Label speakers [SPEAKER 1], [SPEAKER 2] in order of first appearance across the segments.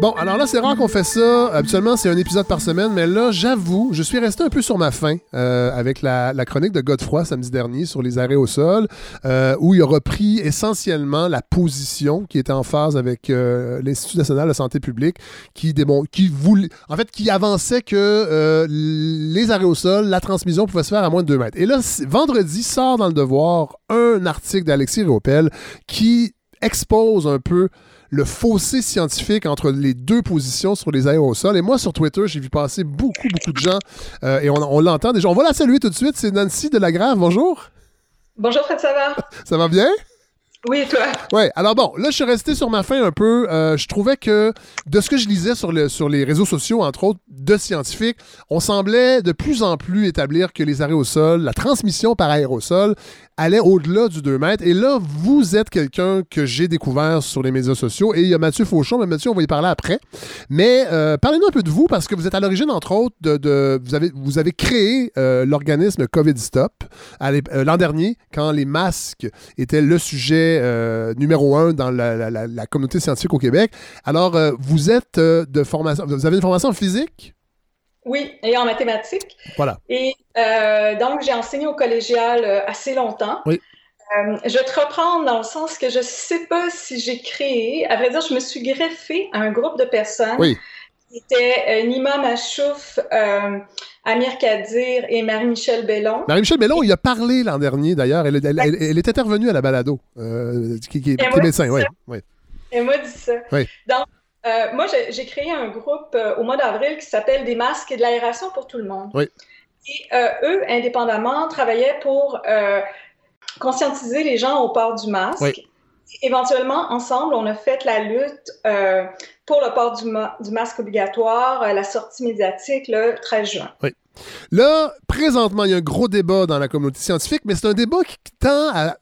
[SPEAKER 1] Bon, alors là, c'est rare qu'on fait ça. Habituellement, c'est un épisode par semaine, mais là, j'avoue, je suis resté un peu sur ma faim euh, avec la, chronique de Godefroy samedi dernier sur les arrêts au sol, euh, où il a repris essentiellement la position qui était en phase avec euh, l'Institut national de santé publique, qui, qui voulait, en fait, qui avançait que les arrêts au sol, la transmission pouvait se faire à moins de 2 mètres. Et là, vendredi, sort dans le devoir un article d'Alexis Riopel qui expose un peu le fossé scientifique entre les deux positions sur les aérosols. Et moi, sur Twitter, j'ai vu passer beaucoup, beaucoup de gens, euh, et on, l'entend déjà. On va la saluer tout de suite. C'est Nancy de la Grave. Bonjour.
[SPEAKER 2] Bonjour, Fred, ça va?
[SPEAKER 1] ça va bien?
[SPEAKER 2] Oui, toi?
[SPEAKER 1] Oui, alors bon, là, je suis resté sur ma fin un peu. Euh, je trouvais que, de ce que je lisais sur, le, sur les réseaux sociaux, entre autres, de scientifiques, on semblait de plus en plus établir que les sol, la transmission par aérosol, allait au-delà du 2 mètres. Et là, vous êtes quelqu'un que j'ai découvert sur les médias sociaux. Et il y a Mathieu Fauchon, mais Mathieu, on va y parler après. Mais euh, parlez-nous un peu de vous, parce que vous êtes à l'origine, entre autres, de, vous, avez, vous avez créé euh, l'organisme COVID Stop euh, l'an dernier, quand les masques étaient le sujet numéro un dans la, communauté scientifique au Québec. Alors, vous êtes de formation, vous avez une formation physique?
[SPEAKER 2] Oui, et en mathématiques.
[SPEAKER 1] Voilà.
[SPEAKER 2] Et euh, donc, j'ai enseigné au collégial euh, assez longtemps.
[SPEAKER 1] Oui.
[SPEAKER 2] Euh, je vais te reprendre dans le sens que je ne sais pas si j'ai créé. À vrai dire, je me suis greffée à un groupe de personnes.
[SPEAKER 1] Oui.
[SPEAKER 2] Qui étaient Nima Machouf, Amir Kadir et Marie-Michel Bellon.
[SPEAKER 1] Marie-Michel Bellon, il a parlé l'an dernier d'ailleurs. Elle, elle, est intervenue à la balado, qui, qui, est médecin. Oui, oui.
[SPEAKER 2] Elle m'a dit ça.
[SPEAKER 1] Oui.
[SPEAKER 2] Donc, euh, moi, j'ai créé un groupe euh, au mois d'avril qui s'appelle Des masques et de l'aération pour tout le monde.
[SPEAKER 1] Oui.
[SPEAKER 2] Et euh, eux, indépendamment, travaillaient pour conscientiser les gens au port du masque.
[SPEAKER 1] Oui.
[SPEAKER 2] Éventuellement, ensemble, on a fait la lutte pour le port du, du masque obligatoire, la sortie médiatique le 13 juin.
[SPEAKER 1] Oui. Là, présentement, il y a un gros débat dans la communauté scientifique, mais c'est un débat qui tend à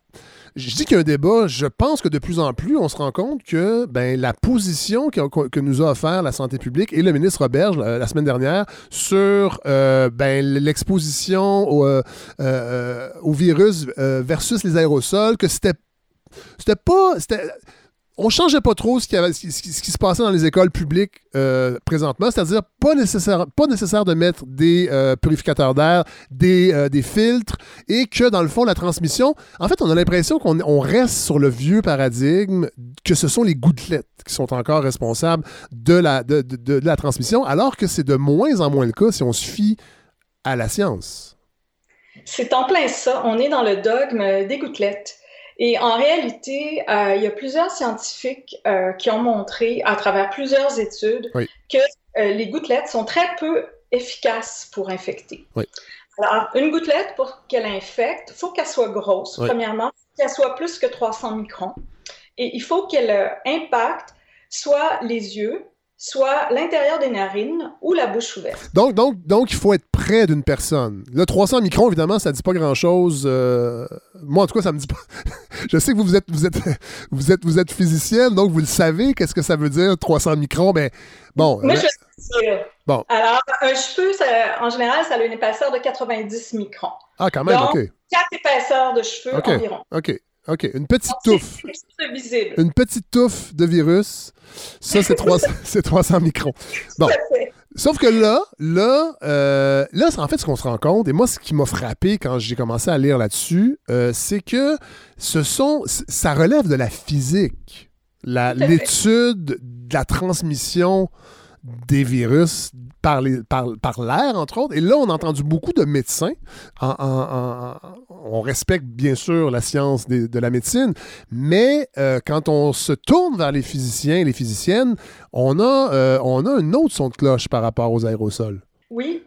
[SPEAKER 1] je dis qu'il y a un débat, je pense que de plus en plus, on se rend compte que ben, la position que, nous a offert la santé publique et le ministre Roberge la, semaine dernière sur euh, ben, l'exposition au, euh, euh, virus versus les aérosols, que c'était c'était pas on changeait pas trop ce qui, avait, ce, qui, se passait dans les écoles publiques euh, présentement, c'est-à-dire pas nécessaire, pas nécessaire de mettre des euh, purificateurs d'air, des, euh, des, filtres, et que dans le fond, la transmission, en fait, on a l'impression qu'on reste sur le vieux paradigme, que ce sont les gouttelettes qui sont encore responsables de la, de la transmission, alors que c'est de moins en moins le cas si on se fie à la science.
[SPEAKER 2] C'est en plein ça. On est dans le dogme des gouttelettes. Et en réalité, euh, il y a plusieurs scientifiques euh, qui ont montré, à travers plusieurs études, que euh, les gouttelettes sont très peu efficaces pour infecter. Alors, une gouttelette, pour qu'elle infecte, il faut qu'elle soit grosse, premièrement, qu'elle soit plus que 300 microns. Et il faut qu'elle impacte soit les yeux, soit l'intérieur des narines ou la bouche ouverte.
[SPEAKER 1] Donc, donc, donc il faut être près d'une personne. Le 300 microns, évidemment, ça ne dit pas grand-chose. Euh, moi, en tout cas, ça me dit pas. Je sais que vous, êtes, vous, êtes, vous, êtes, vous êtes physicienne, donc vous le savez, qu'est-ce que ça veut dire, 300 microns, mais bon.
[SPEAKER 2] Moi, je sais. Bon. Alors, un cheveu, en général, ça a une épaisseur de 90 microns.
[SPEAKER 1] Ah, quand même,
[SPEAKER 2] donc,
[SPEAKER 1] OK.
[SPEAKER 2] Quatre épaisseurs de cheveux environ.
[SPEAKER 1] OK. OK, une petite touffe. Une petite touffe de virus. Ça, c'est 300, 300 microns. Bon. Sauf que là, là, euh, là, en fait, ce qu'on se rend compte, et moi, ce qui m'a frappé quand j'ai commencé à lire là-dessus, euh, c'est que ce sont, ça relève de la physique. L'étude de la transmission des virus par, par, l'air, entre autres. Et là, on a entendu beaucoup de médecins. on respecte bien sûr la science de la médecine, mais euh, quand on se tourne vers les physiciens et les physiciennes, on a, euh, on a un autre son de cloche par rapport aux aérosols.
[SPEAKER 2] Oui.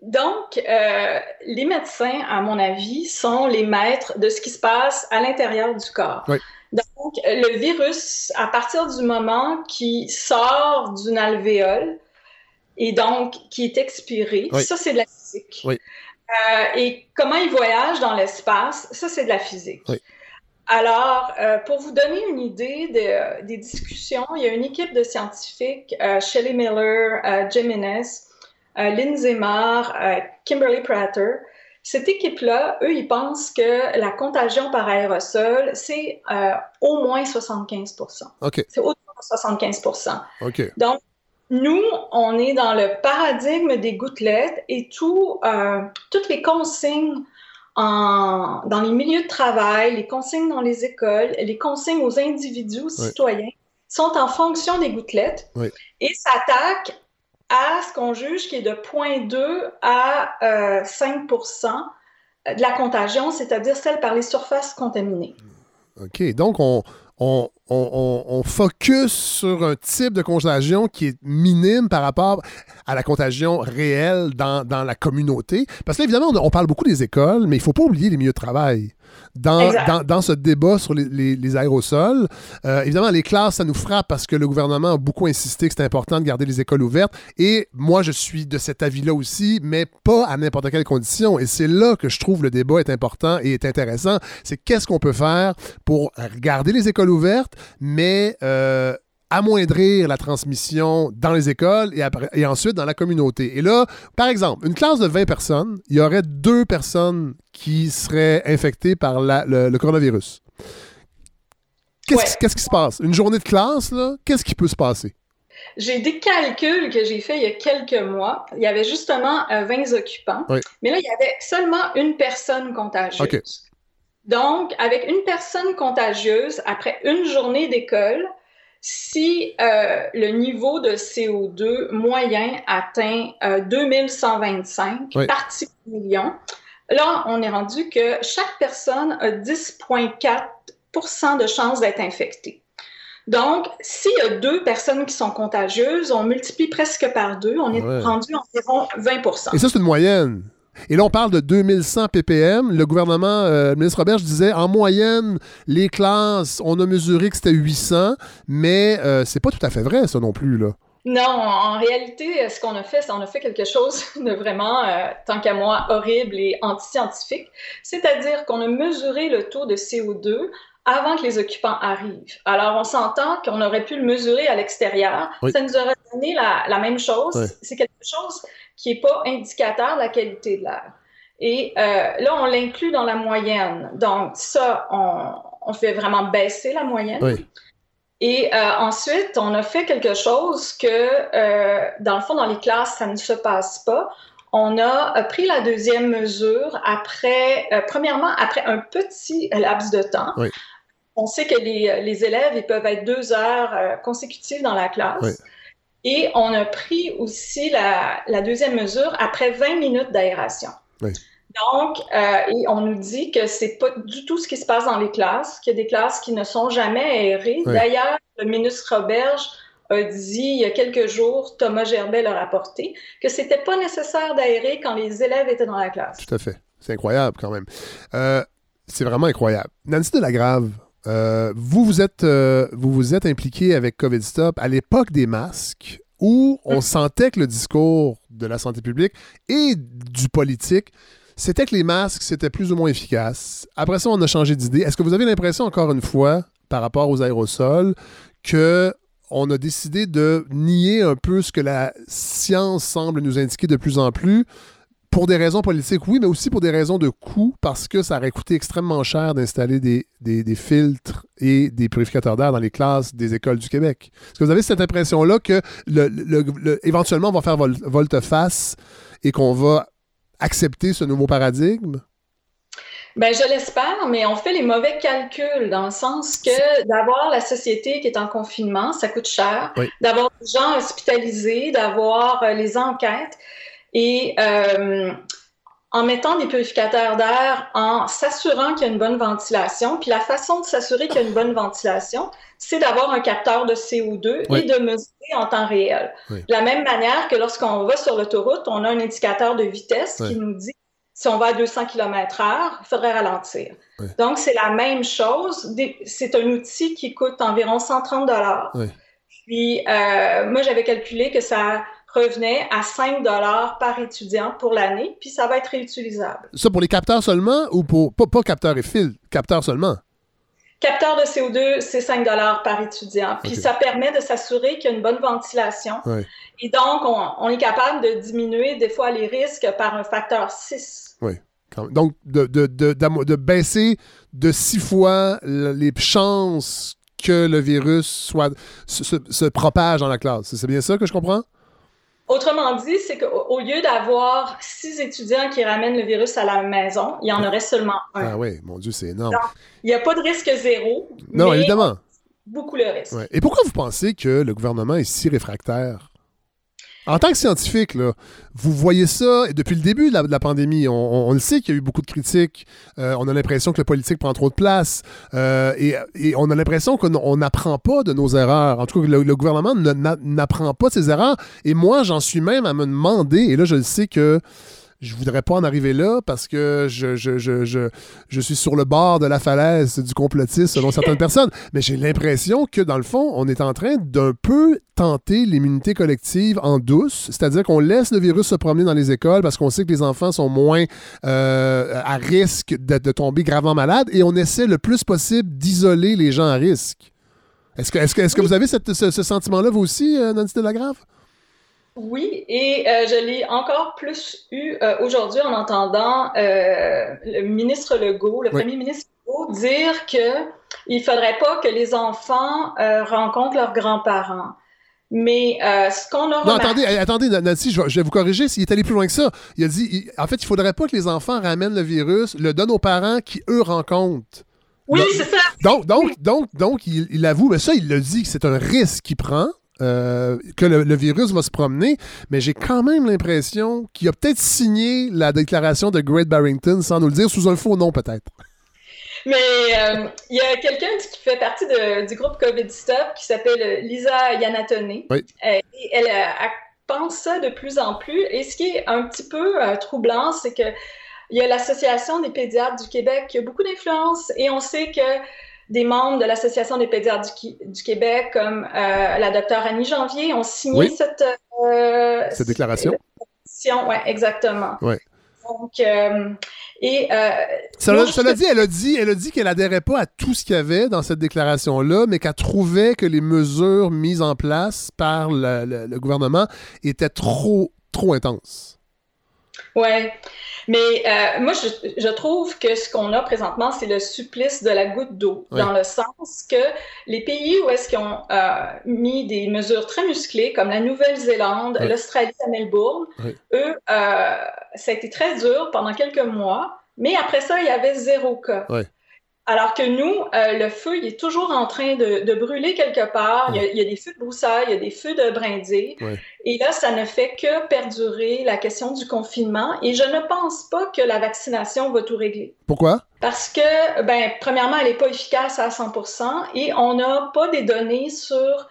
[SPEAKER 2] Donc, euh, les médecins, à mon avis, sont les maîtres de ce qui se passe à l'intérieur du corps.
[SPEAKER 1] Oui.
[SPEAKER 2] Donc, le virus, à partir du moment qui sort d'une alvéole et donc qui est expiré, ça, c'est de la physique.
[SPEAKER 1] Oui.
[SPEAKER 2] Euh, et comment il voyage dans l'espace, ça, c'est de la physique. Alors, euh, pour vous donner une idée des discussions, il y a une équipe de scientifiques, euh, Shelley Miller, Jim Innes, Lynn Marr, Kimberly Prater, cette équipe-là, eux, ils pensent que la contagion par aérosol, c'est euh, au moins 75
[SPEAKER 1] OK.
[SPEAKER 2] C'est au moins 75
[SPEAKER 1] OK.
[SPEAKER 2] Donc, nous, on est dans le paradigme des gouttelettes et tout, euh, toutes les consignes en, dans les milieux de travail, les consignes dans les écoles, les consignes aux individus, aux citoyens, sont en fonction des gouttelettes et s'attaquent à ce qu'on juge qui est de 0,2 à 5% euh, de la contagion, c'est-à-dire celle par les surfaces contaminées.
[SPEAKER 1] OK. Donc, on, on, on, focus sur un type de contagion qui est minime par rapport à la contagion réelle dans, dans la communauté. Parce que évidemment, on, parle beaucoup des écoles, mais il ne faut pas oublier les milieux de travail dans, dans, ce débat sur les, les, aérosols. Euh, évidemment, les classes, ça nous frappe parce que le gouvernement a beaucoup insisté que c'est important de garder les écoles ouvertes. Et moi, je suis de cet avis-là aussi, mais pas à n'importe quelle condition. Et c'est là que je trouve le débat est important et est intéressant. C'est qu'est-ce qu'on peut faire pour garder les écoles ouvertes, mais... Euh, amoindrir la transmission dans les écoles et, et, ensuite dans la communauté. Et là, par exemple, une classe de 20 personnes, il y aurait deux personnes qui seraient infectées par le, coronavirus. Qu'est-ce qui se passe? Une journée de classe, qu'est-ce qui peut se passer?
[SPEAKER 2] J'ai des calculs que j'ai faits il y a quelques mois. Il y avait justement 20 euh, occupants, mais là, il y avait seulement une personne contagieuse. Donc, avec une personne contagieuse, après une journée d'école, si euh, le niveau de CO2 moyen atteint 2125 euh, parties par million, là, on est rendu que chaque personne a 10,4% de chances d'être infectée. Donc, s'il y a deux personnes qui sont contagieuses, on multiplie presque par deux, on est rendu environ 20%
[SPEAKER 1] Et ça, c'est une moyenne. Et là, on parle de 2100 ppm. Le gouvernement, euh, le ministre Robert, je disais, en moyenne, les classes, on a mesuré que c'était 800, mais euh, c'est pas tout à fait vrai, ça non plus, là.
[SPEAKER 2] Non, en réalité, ce qu'on a fait, c'est qu'on a fait quelque chose de vraiment, euh, tant qu'à moi, horrible et anti-scientifique. C'est-à-dire qu'on a mesuré le taux de CO2 avant que les occupants arrivent. Alors, on s'entend qu'on aurait pu le mesurer à l'extérieur. Ça nous aurait donné la, même chose. C'est quelque chose qui n'est pas indicateur de la qualité de l'air. Et euh, là, on l'inclut dans la moyenne. Donc, ça, on, fait vraiment baisser la moyenne. Et euh, ensuite, on a fait quelque chose que, euh, dans le fond, dans les classes, ça ne se passe pas. On a pris la deuxième mesure après, premièrement, après un petit laps de temps. On sait que les, les, élèves, ils peuvent être deux heures consécutives dans la classe. Et on a pris aussi la, deuxième mesure après 20 minutes d'aération. Donc, euh, on nous dit que c'est pas du tout ce qui se passe dans les classes, qu'il y a des classes qui ne sont jamais aérées. D'ailleurs, le ministre Roberge a dit il y a quelques jours, Thomas Gerbet l'a rapporté, que c'était pas nécessaire d'aérer quand les élèves étaient dans la classe.
[SPEAKER 1] Tout à fait. C'est incroyable quand même. Euh, c'est vraiment incroyable. Nancy Delagrave, euh, vous, vous êtes, euh, vous vous êtes impliqué avec COVID Stop à l'époque des masques où on hum. sentait que le discours de la santé publique et du politique, c'était que les masques, c'était plus ou moins efficace. Après ça, on a changé d'idée. Est-ce que vous avez l'impression, encore une fois, par rapport aux aérosols, que on a décidé de nier un peu ce que la science semble nous indiquer de plus en plus pour des raisons politiques, oui, mais aussi pour des raisons de coût, parce que ça aurait coûté extrêmement cher d'installer des, des, filtres et des purificateurs d'air dans les classes des écoles du Québec. Est-ce que vous avez cette impression-là que le, éventuellement on va faire volte-face et qu'on va accepter ce nouveau paradigme?
[SPEAKER 2] Ben, je l'espère, mais on fait les mauvais calculs dans le sens que d'avoir la société qui est en confinement, ça coûte cher. D'avoir des gens hospitalisés, d'avoir euh, les enquêtes. Et euh, en mettant des purificateurs d'air, en s'assurant qu'il y a une bonne ventilation, puis la façon de s'assurer qu'il y a une bonne ventilation, c'est d'avoir un capteur de CO2 et de mesurer en temps réel. De la même manière que lorsqu'on va sur l'autoroute, on a un indicateur de vitesse qui nous dit si on va à 200 km/h, il faudrait ralentir. Donc, c'est la même chose. C'est un outil qui coûte environ 130 dollars. Puis, euh, moi, j'avais calculé que ça revenait à 5 par étudiant pour l'année, puis ça va être réutilisable.
[SPEAKER 1] Ça pour les capteurs seulement ou pour pas, capteurs et fils, capteurs seulement?
[SPEAKER 2] Capteur de CO2, c'est 5 par étudiant. Puis ça permet de s'assurer qu'il y a une bonne ventilation. Et donc, on, est capable de diminuer des fois les risques par un facteur 6.
[SPEAKER 1] Oui. Donc, de, de, de, de baisser de 6 fois les chances que le virus soit, se, propage dans la classe. C'est bien ça que je comprends?
[SPEAKER 2] Autrement dit, c'est qu'au lieu d'avoir six étudiants qui ramènent le virus à la maison, il y en aurait seulement un.
[SPEAKER 1] Ah oui, mon Dieu, c'est énorme.
[SPEAKER 2] il n'y a pas de risque zéro.
[SPEAKER 1] Non, évidemment.
[SPEAKER 2] Beaucoup le risque.
[SPEAKER 1] Et pourquoi vous pensez que le gouvernement est si réfractaire? En tant que scientifique, vous voyez ça depuis le début de la, pandémie. On, le sait qu'il y a eu beaucoup de critiques. Euh, on a l'impression que le politique prend trop de place. Euh, et, on a l'impression qu'on n'apprend pas de nos erreurs. En tout cas, le, le gouvernement n'apprend pas de ses erreurs. Et moi, j'en suis même à me demander, et là, je le sais que je voudrais pas en arriver là parce que je, je, je, je, je suis sur le bord de la falaise du complotisme selon certaines personnes. Mais j'ai l'impression que, dans le fond, on est en train d'un peu tenter l'immunité collective en douce, c'est-à-dire qu'on laisse le virus se promener dans les écoles parce qu'on sait que les enfants sont moins euh, à risque de, de, tomber gravement malades et on essaie le plus possible d'isoler les gens à risque. Est-ce que, est que, est que vous avez cette, ce, ce sentiment-là, vous aussi, euh, Nancy Delagrave?
[SPEAKER 2] Oui, et euh, je l'ai encore plus eu euh, aujourd'hui en entendant euh, le ministre Legault, le premier ministre Legault, dire que il faudrait pas que les enfants rencontrent leurs grands-parents. Mais ce qu'on a
[SPEAKER 1] Non, attendez, attendez, Nancy, je vais, vous corriger. S'il est allé plus loin que ça, il a dit, en fait, il faudrait pas que les enfants ramènent le virus, le donnent aux parents qui eux rencontrent.
[SPEAKER 2] Oui, c'est ça.
[SPEAKER 1] Donc, donc, donc, donc, il, il avoue, mais ça, il le dit c'est un risque qu'il prend. Euh, que le, virus va se promener, mais j'ai quand même l'impression qu'il a peut-être signé la déclaration de Great Barrington sans nous le dire, sous un faux nom peut-être.
[SPEAKER 2] Mais euh, il y a quelqu'un qui fait partie du groupe COVID Stop qui s'appelle Lisa Yanatone.
[SPEAKER 1] Oui.
[SPEAKER 2] Euh, et elle, pense ça de plus en plus. Et ce qui est un petit peu troublant, c'est que il y a l'Association des pédiatres du Québec qui a beaucoup d'influence et on sait que des membres de l'Association des pédiatres du, Québec, comme euh, la docteure Annie Janvier, ont signé cette,
[SPEAKER 1] euh, cette déclaration.
[SPEAKER 2] Oui, exactement.
[SPEAKER 1] Ouais.
[SPEAKER 2] Donc, euh, et
[SPEAKER 1] cela, dit, elle a dit, elle a dit qu'elle adhérait pas à tout ce qu'il y avait dans cette déclaration-là, mais qu'elle trouvait que les mesures mises en place par le, le gouvernement étaient trop, trop intenses.
[SPEAKER 2] Ouais. Mais euh, moi, je, je, trouve que ce qu'on a présentement, c'est le supplice de la goutte d'eau, dans le sens que les pays où est-ce qu'ils ont euh, mis des mesures très musclées, comme la Nouvelle-Zélande, l'Australie à Melbourne, eux, euh, ça a été très dur pendant quelques mois, mais après ça, il y avait zéro cas. Alors que nous, euh, le feu, il est toujours en train de, brûler quelque part. Il, y a, des feux de broussailles, il y a des feux de brindilles. Et là, ça ne fait que perdurer la question du confinement. Et je ne pense pas que la vaccination va tout régler.
[SPEAKER 1] Pourquoi?
[SPEAKER 2] Parce que, ben, premièrement, elle n'est pas efficace à 100% et on n'a pas des données sur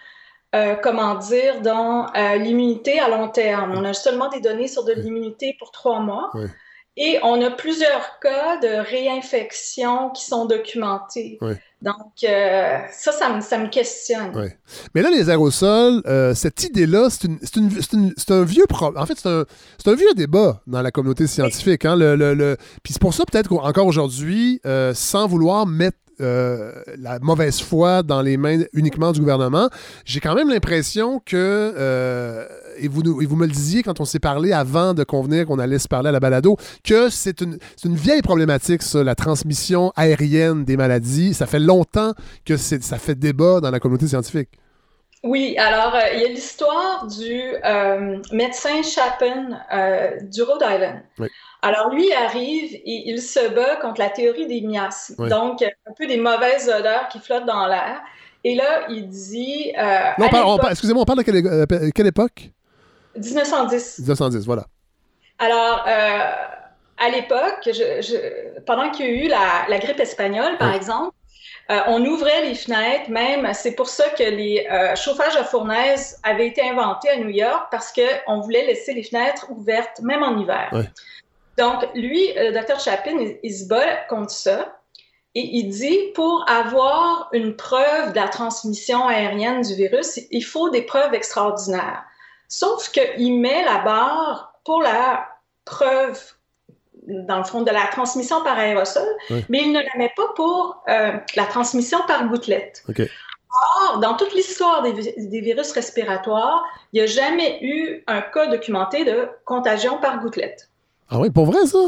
[SPEAKER 2] euh, comment dire, dans euh, l'immunité à long terme. On a seulement des données sur de l'immunité pour trois mois. Et on a plusieurs cas de réinfection qui sont documentés. Donc, euh, ça, ça me, ça me questionne.
[SPEAKER 1] Mais là, les aérosols, euh, cette idée-là, c'est un vieux problème. En fait, c'est un, un, vieux débat dans la communauté scientifique. Hein? Le, le, Puis c'est pour ça, peut-être qu'encore aujourd'hui, euh, sans vouloir mettre euh, la mauvaise foi dans les mains uniquement du gouvernement. J'ai quand même l'impression que, euh, et, vous, vous me le disiez quand on s'est parlé avant de convenir qu'on allait se parler à la balado, que c'est une, une, vieille problématique, ça, la transmission aérienne des maladies. Ça fait longtemps que ça fait débat dans la communauté scientifique.
[SPEAKER 2] Oui, alors euh, il y a l'histoire du médecin Chapin du Rhode Island. Oui. Alors, lui arrive et il se bat contre la théorie des miasmes, donc un peu des mauvaises odeurs qui flottent dans l'air. Et là, il dit. Euh,
[SPEAKER 1] non, excusez-moi, on parle de quelle, euh, quelle, époque?
[SPEAKER 2] 1910.
[SPEAKER 1] 1910, voilà.
[SPEAKER 2] Alors, euh, à l'époque, je, pendant qu'il y a eu la, grippe espagnole, par exemple, on ouvrait les fenêtres, même, c'est pour ça que les chauffages à fournaise avaient été inventés à New York, parce qu'on voulait laisser les fenêtres ouvertes, même en hiver. Donc, lui, le docteur Chapin, il, se bat contre ça. Et il dit, pour avoir une preuve de la transmission aérienne du virus, il faut des preuves extraordinaires. Sauf qu'il met la barre pour la preuve, dans le fond, de la transmission par aérosol, mais il ne la met pas pour euh, la transmission par gouttelette. Or, dans toute l'histoire des, des, virus respiratoires, il n'y a jamais eu un cas documenté de contagion par gouttelette.
[SPEAKER 1] Ah oui, pour vrai, ça?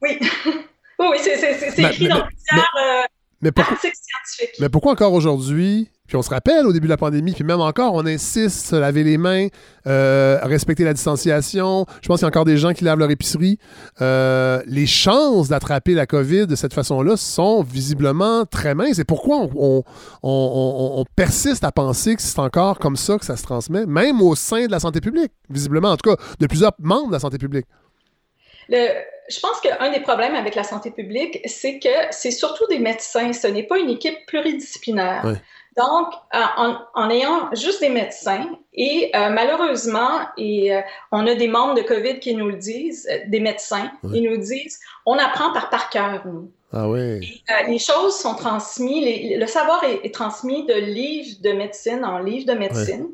[SPEAKER 2] Oui. oui, c'est écrit dans plusieurs. articles scientifiques.
[SPEAKER 1] Mais pourquoi encore aujourd'hui puis on se rappelle au début de la pandémie, puis même encore, on insiste se laver les mains, euh, respecter la distanciation. Je pense qu'il y a encore des gens qui lavent leur épicerie. Euh, les chances d'attraper la COVID de cette façon-là sont visiblement très minces. Et pourquoi on, on, persiste à penser que c'est encore comme ça que ça se transmet, même au sein de la santé publique, visiblement, en tout cas, de plusieurs membres de la santé publique?
[SPEAKER 2] je pense qu'un des problèmes avec la santé publique, c'est que c'est surtout des médecins. Ce n'est pas une équipe pluridisciplinaire. Donc, euh, en, ayant juste des médecins, et euh, malheureusement, et, euh, on a des membres de COVID qui nous le disent, des médecins, ils nous disent, on apprend par par cœur, nous.
[SPEAKER 1] Ah oui.
[SPEAKER 2] les choses sont transmises, le savoir est, transmis de livres de médecine en livres de médecine.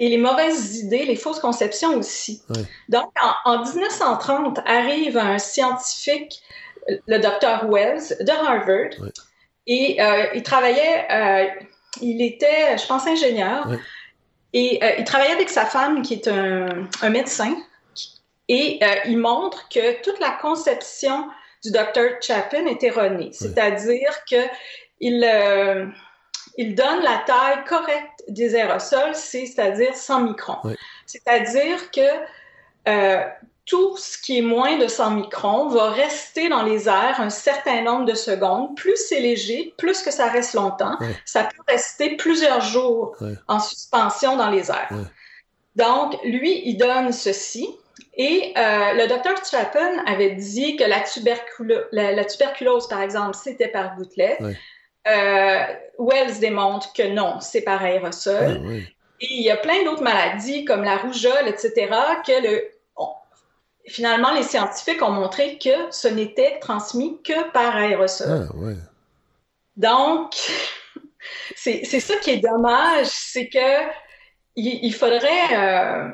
[SPEAKER 2] Et les mauvaises idées, les fausses conceptions aussi. Donc, en, 1930, arrive un scientifique, le docteur Wells de Harvard, et il travaillait il était, je pense, ingénieur. Et euh, il travaillait avec sa femme, qui est un, médecin. Et euh, il montre que toute la conception du docteur Chapin est erronée. C'est-à-dire qu'il euh, il donne la taille correcte des aérosols, c'est-à-dire 100 microns. C'est-à-dire que tout ce qui est moins de 100 microns va rester dans les airs un certain nombre de secondes. Plus c'est léger, plus que ça reste longtemps. Ça peut rester plusieurs jours en suspension dans les airs. Donc, lui, il donne ceci. Et euh, le docteur Chapin avait dit que la, la, tuberculose, par exemple, c'était par gouttelette. Euh, Wells démontre que non, c'est par aérosol. Et il y a plein d'autres maladies comme la rougeole, etc., que le, finalement, les scientifiques ont montré que ce n'était transmis que par aérosol.
[SPEAKER 1] Ah,
[SPEAKER 2] Donc, c'est ça qui est dommage, c'est que il, faudrait euh,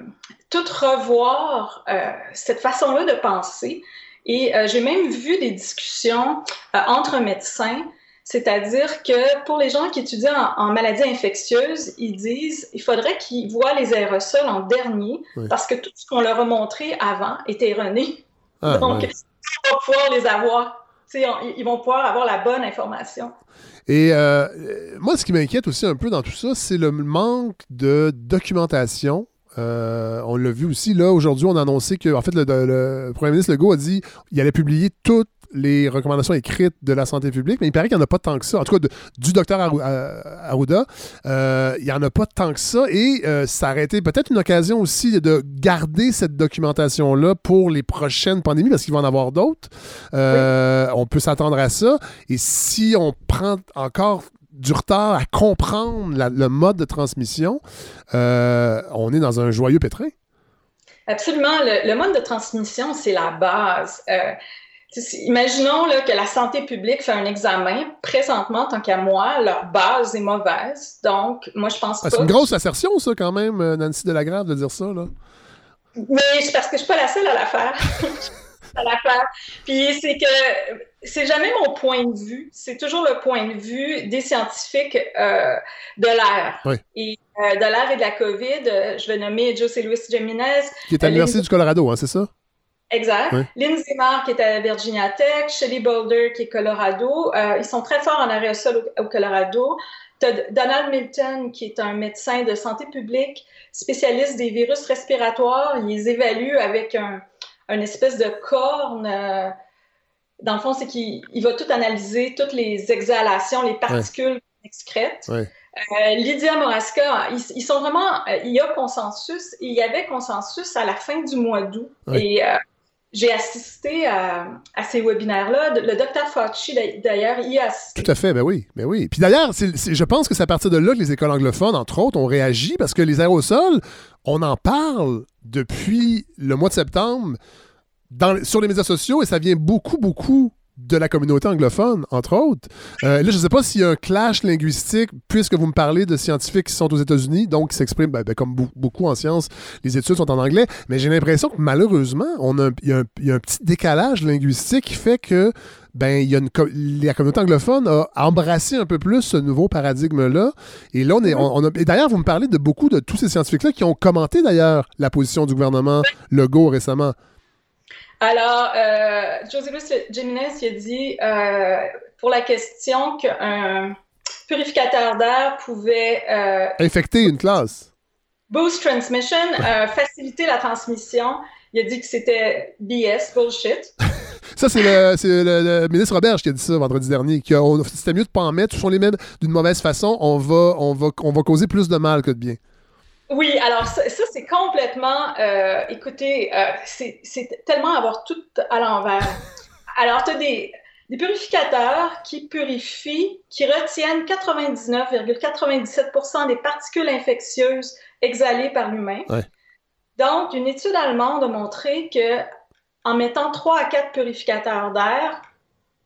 [SPEAKER 2] tout revoir euh, cette façon-là de penser. Et euh, j'ai même vu des discussions entre médecins c'est-à-dire que pour les gens qui étudient en, maladies infectieuses, ils disent il faudrait qu'ils voient les aérosols en dernier parce que tout ce qu'on leur a montré avant était erroné. Ah, Donc, ils vont pouvoir les avoir. ils vont pouvoir avoir la bonne information.
[SPEAKER 1] Et euh, moi, ce qui m'inquiète aussi un peu dans tout ça, c'est le manque de documentation. Euh, on l'a vu aussi, là, aujourd'hui, on a annoncé que, en fait, le, le premier ministre Legault a dit qu'il allait publier toutes les recommandations écrites de la santé publique, mais il paraît qu'il n'y en a pas tant que ça. En tout cas, du docteur Arruda, euh, il n'y en a pas tant que ça. Et euh, ça aurait été peut-être une occasion aussi de garder cette documentation-là pour les prochaines pandémies, parce qu'il va en avoir d'autres. Euh, on peut s'attendre à ça. Et si on prend encore du retard à comprendre le mode de transmission, on est dans un joyeux pétrin.
[SPEAKER 2] Absolument. Le, le, mode de transmission, c'est la base. Imaginons là, que la santé publique fait un examen. Présentement, tant qu'à moi, leur base est mauvaise. Donc, moi, je pense
[SPEAKER 1] ah, C'est une grosse assertion, ça, quand même, euh, Nancy Delagrave, de dire ça. Là.
[SPEAKER 2] Mais c'est parce que je suis pas la seule à la faire. à la faire. Puis c'est que c'est jamais mon point de vue. C'est toujours le point de vue des scientifiques euh, de l'air. Et euh, de l'air et de la COVID, je vais nommer José Luis Jiménez.
[SPEAKER 1] Qui est à l'Université du Colorado, hein, c'est ça?
[SPEAKER 2] Exact. Lindsay Mark qui est à Virginia Tech, Shelley Boulder qui est Colorado. Euh, ils sont très forts en aérosol au, Colorado. Tu Donald Milton qui est un médecin de santé publique, spécialiste des virus respiratoires. Il les évalue avec un, espèce de corne. Euh, dans le fond, c'est qu'il va tout analyser, toutes les exhalations, les particules excrètes. Euh, Lydia Moraska, ils, sont vraiment, il y a consensus, il y avait consensus à la fin du mois d'août. Et j'ai assisté à, ces webinaires-là. Le docteur Fauci, d'ailleurs, y a assisté.
[SPEAKER 1] Tout à fait, ben oui, ben oui. Puis d'ailleurs, je pense que c'est à partir de là que les écoles anglophones, entre autres, ont réagi parce que les aérosols, on en parle depuis le mois de septembre sur les médias sociaux et ça vient beaucoup, beaucoup de la communauté anglophone, entre autres. Euh, là, je ne sais pas s'il y a un clash linguistique, puisque vous me parlez de scientifiques qui sont aux États-Unis, donc qui s'expriment, ben, ben, comme beaucoup en sciences, les études sont en anglais, mais j'ai l'impression que malheureusement, on a, il, y a un, petit décalage linguistique qui fait que ben, y a une, la communauté anglophone a embrassé un peu plus ce nouveau paradigme-là. Et là, on est. On, et d'ailleurs, vous me parlez de beaucoup de tous ces scientifiques-là qui ont commenté d'ailleurs la position du gouvernement Legault récemment.
[SPEAKER 2] Alors, euh, José Luis Jiménez il a dit euh, pour la question qu'un purificateur d'air pouvait
[SPEAKER 1] euh, infecter une classe.
[SPEAKER 2] Boost transmission, faciliter la transmission. Il a dit que c'était BS, bullshit.
[SPEAKER 1] Ça, c'est le, ministre Roberge qui a dit ça vendredi dernier. C'était mieux de pas en mettre. On les met d'une mauvaise façon, on va, on, va, on va causer plus de mal que de bien.
[SPEAKER 2] Oui, alors ça, c'est complètement. Euh, écoutez, euh, c'est tellement avoir tout à l'envers. Alors, tu as des, des, purificateurs qui purifient, qui retiennent 99,97 des particules infectieuses exhalées par l'humain. Donc, une étude allemande a montré que en mettant 3 à 4 purificateurs d'air,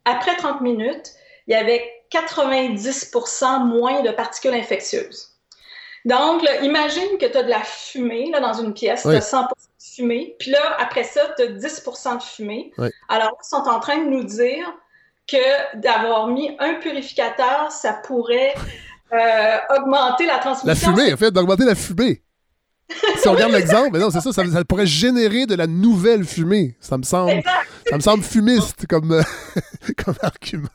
[SPEAKER 2] après 30 minutes, il y avait 90% moins de particules infectieuses. Donc, imagine que tu as de la fumée là, dans une pièce, tu as 100% de fumée, puis là, après ça, tu as 10% de fumée. Alors, ils sont en train de nous dire que d'avoir mis un purificateur, ça pourrait euh, augmenter la transmission.
[SPEAKER 1] La fumée, en fait, d'augmenter la fumée. si on regarde l'exemple, mais non, c'est ça, ça, pourrait générer de la nouvelle fumée. Ça me semble, ça me semble fumiste comme, comme argument.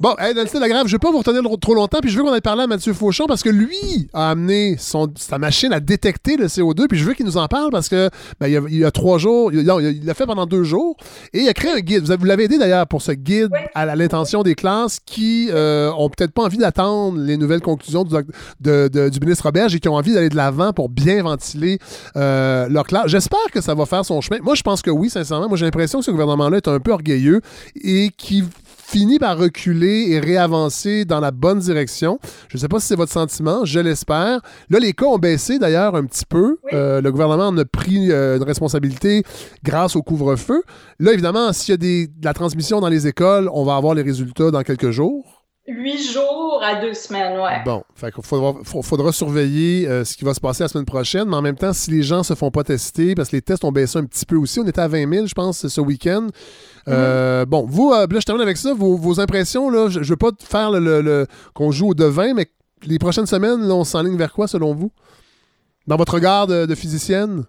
[SPEAKER 1] Bon, hey, Nancy Lagrave, je ne vais pas vous retenir trop longtemps, puis je veux qu'on aille parler à Mathieu Fauchon parce que lui a amené son, sa machine à détecter le CO2, puis je veux qu'il nous en parle parce que ben, il, y a, trois jours, il, l'a fait pendant deux jours, et il a créé un guide. Vous, l'avez aidé d'ailleurs pour ce guide à, l'intention des classes qui euh, ont peut-être pas envie d'attendre les nouvelles conclusions du, du ministre Roberge et qui ont envie d'aller de l'avant pour bien ventiler euh, leur classe. J'espère que ça va faire son chemin. Moi, je pense que oui, sincèrement. Moi, j'ai l'impression que ce gouvernement-là est un peu orgueilleux et qui finit par reculer et réavancer dans la bonne direction. Je ne sais pas si c'est votre sentiment, je l'espère. Là, les cas ont baissé d'ailleurs un petit peu. Euh, le gouvernement en a pris euh, une responsabilité grâce au couvre-feu. Là, évidemment, s'il y a des, de la transmission dans les écoles, on va avoir les résultats dans quelques jours.
[SPEAKER 2] Huit jours à deux semaines, ouais.
[SPEAKER 1] Bon, fait qu'il faudra, surveiller euh, ce qui va se passer la semaine prochaine, mais en même temps, si les gens se font pas tester, parce que les tests ont baissé un petit peu aussi, on était à 20 000, je pense, ce week-end. Euh, bon, vous, euh, là, je termine avec ça, vos, impressions, là, je, ne veux pas faire le, qu'on joue au devin, mais les prochaines semaines, là, on s'enligne vers quoi, selon vous? Dans votre regard de physicienne?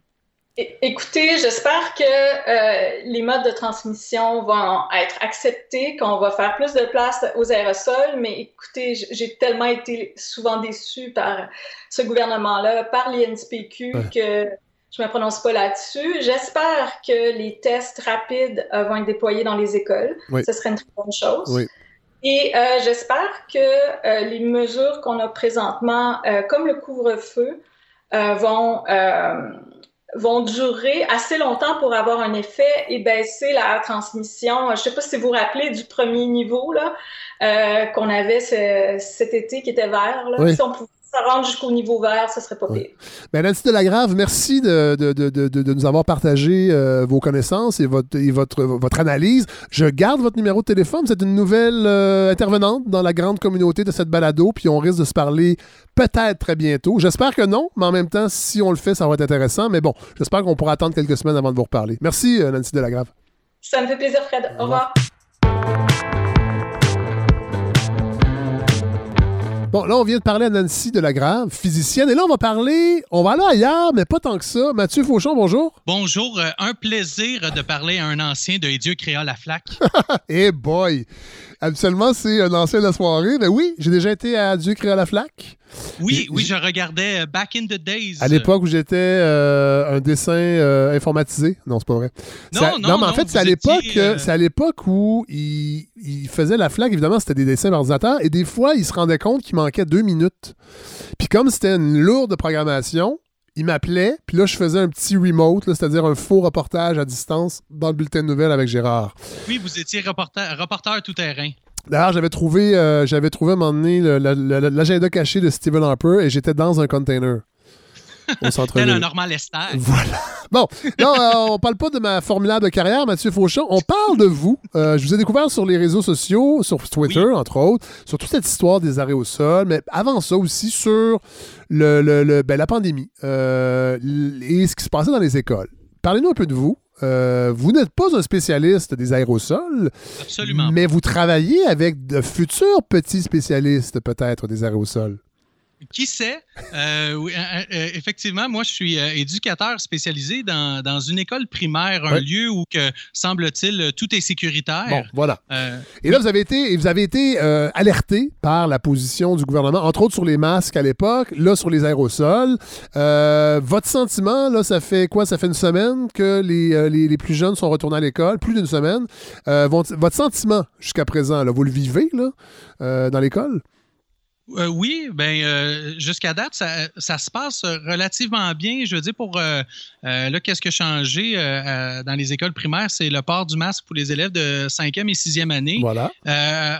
[SPEAKER 2] Écoutez, j'espère que euh, les modes de transmission vont être acceptés, qu'on va faire plus de place aux aérosols, mais écoutez, j'ai tellement été souvent déçue par ce gouvernement-là, par l'INSPQ, que je ne me prononce pas là-dessus. J'espère que les tests rapides euh, vont être déployés dans les écoles. Ce serait une très bonne chose. Et euh, j'espère que les mesures qu'on a présentement, comme le couvre-feu, vont vont durer assez longtemps pour avoir un effet et baisser la transmission. Je ne sais pas si vous vous rappelez du premier niveau là, euh, qu'on avait cet été qui était vert. Là. Si on pouvait se rendre jusqu'au niveau vert, ce serait pas pire.
[SPEAKER 1] Ben, Nancy Delagrave, merci de, de, de, de, nous avoir partagé euh, vos connaissances et, votre, et votre, votre analyse. Je garde votre numéro de téléphone. Vous êtes une nouvelle euh, intervenante dans la grande communauté de cette balado, puis on risque de se parler peut-être très bientôt. J'espère que non, mais en même temps, si on le fait, ça va être intéressant. Mais bon, j'espère qu'on pourra attendre quelques semaines avant de vous reparler. Merci, euh, Nancy Delagrave.
[SPEAKER 2] Ça me fait plaisir, Fred. Au revoir.
[SPEAKER 1] Bon, là, on vient de parler à Nancy de la Grave, physicienne. Et là, on va parler, on va aller ailleurs, mais pas tant que ça. Mathieu Fauchon, bonjour.
[SPEAKER 3] Bonjour. Euh, un plaisir de parler à un ancien de Dieu créa la flaque.
[SPEAKER 1] Eh boy! Habituellement, c'est un ancien de la soirée. Mais oui, j'ai déjà été à Dieu créa la flaque.
[SPEAKER 3] Oui, oui, je regardais euh, Back in the Days.
[SPEAKER 1] À l'époque où j'étais euh, un dessin euh, informatisé. Non, c'est pas vrai.
[SPEAKER 3] Non, non, non,
[SPEAKER 1] mais en fait, c'est à l'époque, c'est à l'époque où il, il, faisait la flaque. Évidemment, c'était des dessins d'ordinateur. Et des fois, il se rendait compte qu'il manquait deux minutes. Puis comme c'était une lourde programmation, il m'appelait, puis là, je faisais un petit remote, c'est-à-dire un faux reportage à distance dans le bulletin de nouvelles avec Gérard.
[SPEAKER 3] Oui, vous étiez reporter, reporter tout-terrain.
[SPEAKER 1] D'ailleurs, j'avais trouvé, euh, j'avais trouvé à un moment donné l'agenda caché de Stephen Harper et j'étais dans un container.
[SPEAKER 3] Au centre-ville. un normal Esther.
[SPEAKER 1] Voilà. Bon, non, euh, on parle pas de ma formidable carrière, Mathieu Fauchon. On parle de vous. Euh, je vous ai découvert sur les réseaux sociaux, sur Twitter, entre autres, sur toute cette histoire des arrêts au sol, mais avant ça aussi sur le, le, ben, la pandémie et ce qui se passait dans les écoles. Parlez-nous un peu de vous. Euh, vous n'êtes pas un spécialiste des aérosols. Mais vous travaillez avec de futurs petits spécialistes, peut-être, des aérosols.
[SPEAKER 3] Qui sait? Euh, effectivement, moi, je suis éducateur spécialisé dans, dans, une école primaire, un lieu où, que semble-t-il, tout est sécuritaire.
[SPEAKER 1] Bon, voilà. Et là, vous avez été, vous avez été alerté par la position du gouvernement, entre autres sur les masques à l'époque, là, sur les aérosols. votre sentiment, là, ça fait quoi? Ça fait une semaine que les, les, les plus jeunes sont retournés à l'école, plus d'une semaine. votre sentiment jusqu'à présent, là, vous le vivez là, euh, dans l'école?
[SPEAKER 3] Euh, oui, ben euh, jusqu'à date, ça, se passe relativement bien. Je veux dire, pour là, qu'est-ce qui a changé dans les écoles primaires, c'est le port du masque pour les élèves de 5e et 6e année.
[SPEAKER 1] Voilà.